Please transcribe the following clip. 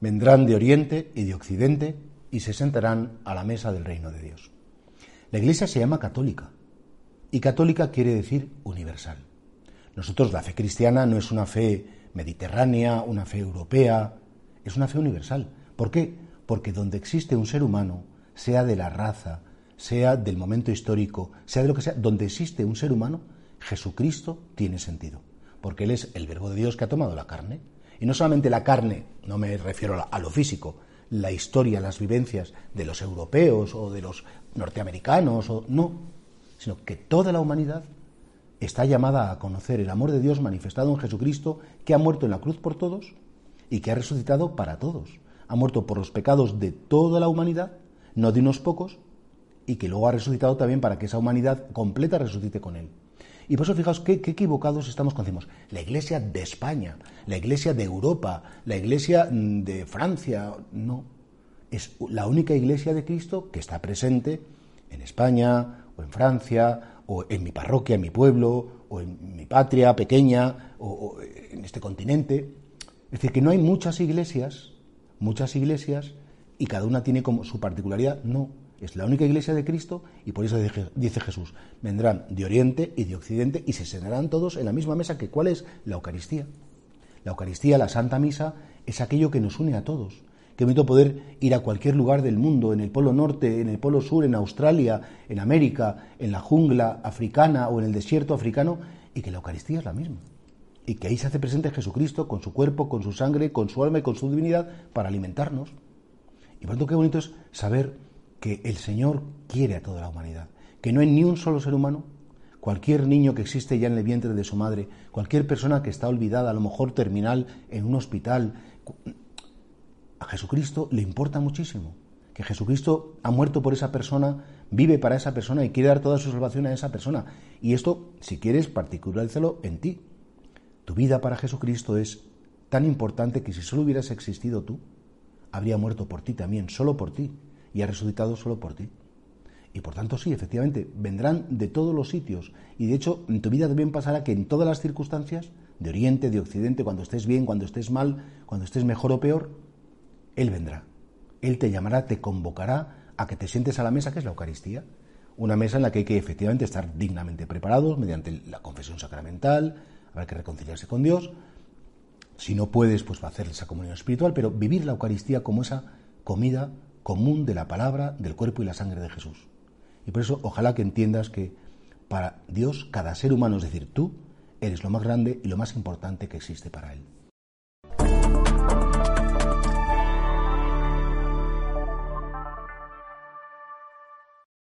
vendrán de oriente y de occidente y se sentarán a la mesa del reino de Dios. La Iglesia se llama católica y católica quiere decir universal. Nosotros la fe cristiana no es una fe mediterránea, una fe europea, es una fe universal. ¿Por qué? Porque donde existe un ser humano, sea de la raza, sea del momento histórico, sea de lo que sea, donde existe un ser humano, Jesucristo tiene sentido. Porque Él es el verbo de Dios que ha tomado la carne. Y no solamente la carne, no me refiero a lo físico, la historia, las vivencias de los europeos o de los norteamericanos, o no, sino que toda la humanidad está llamada a conocer el amor de Dios manifestado en Jesucristo, que ha muerto en la cruz por todos y que ha resucitado para todos. Ha muerto por los pecados de toda la humanidad, no de unos pocos, y que luego ha resucitado también para que esa humanidad completa resucite con él. Y por eso fijaos qué, equivocados estamos cuando decimos la iglesia de España, la iglesia de Europa, la iglesia mm, de Francia. No, es la única iglesia de Cristo que está presente en España o en Francia o en mi parroquia, en mi pueblo o en mi patria pequeña o, en este continente. Es decir, que no hay muchas iglesias, muchas iglesias y cada una tiene como su particularidad. No, es la única iglesia de Cristo y por eso dice Jesús, vendrán de oriente y de occidente y se sentarán todos en la misma mesa que cuál es la Eucaristía. La Eucaristía, la Santa Misa, es aquello que nos une a todos. Qué bonito poder ir a cualquier lugar del mundo, en el Polo Norte, en el Polo Sur, en Australia, en América, en la jungla africana o en el desierto africano, y que la Eucaristía es la misma. Y que ahí se hace presente Jesucristo con su cuerpo, con su sangre, con su alma y con su divinidad para alimentarnos. Y por tanto, qué bonito es saber que el Señor quiere a toda la humanidad, que no hay ni un solo ser humano, cualquier niño que existe ya en el vientre de su madre, cualquier persona que está olvidada, a lo mejor terminal en un hospital, a Jesucristo le importa muchísimo, que Jesucristo ha muerto por esa persona, vive para esa persona y quiere dar toda su salvación a esa persona. Y esto, si quieres, particularízalo en ti. Tu vida para Jesucristo es tan importante que si solo hubieras existido tú, habría muerto por ti también, solo por ti y ha resucitado solo por ti. Y por tanto, sí, efectivamente, vendrán de todos los sitios. Y de hecho, en tu vida también pasará que en todas las circunstancias, de Oriente, de Occidente, cuando estés bien, cuando estés mal, cuando estés mejor o peor, Él vendrá. Él te llamará, te convocará a que te sientes a la mesa, que es la Eucaristía. Una mesa en la que hay que efectivamente estar dignamente preparados mediante la confesión sacramental, habrá que reconciliarse con Dios. Si no puedes, pues va a hacer esa comunión espiritual, pero vivir la Eucaristía como esa comida común de la palabra, del cuerpo y la sangre de Jesús. Y por eso ojalá que entiendas que para Dios cada ser humano, es decir, tú, eres lo más grande y lo más importante que existe para Él.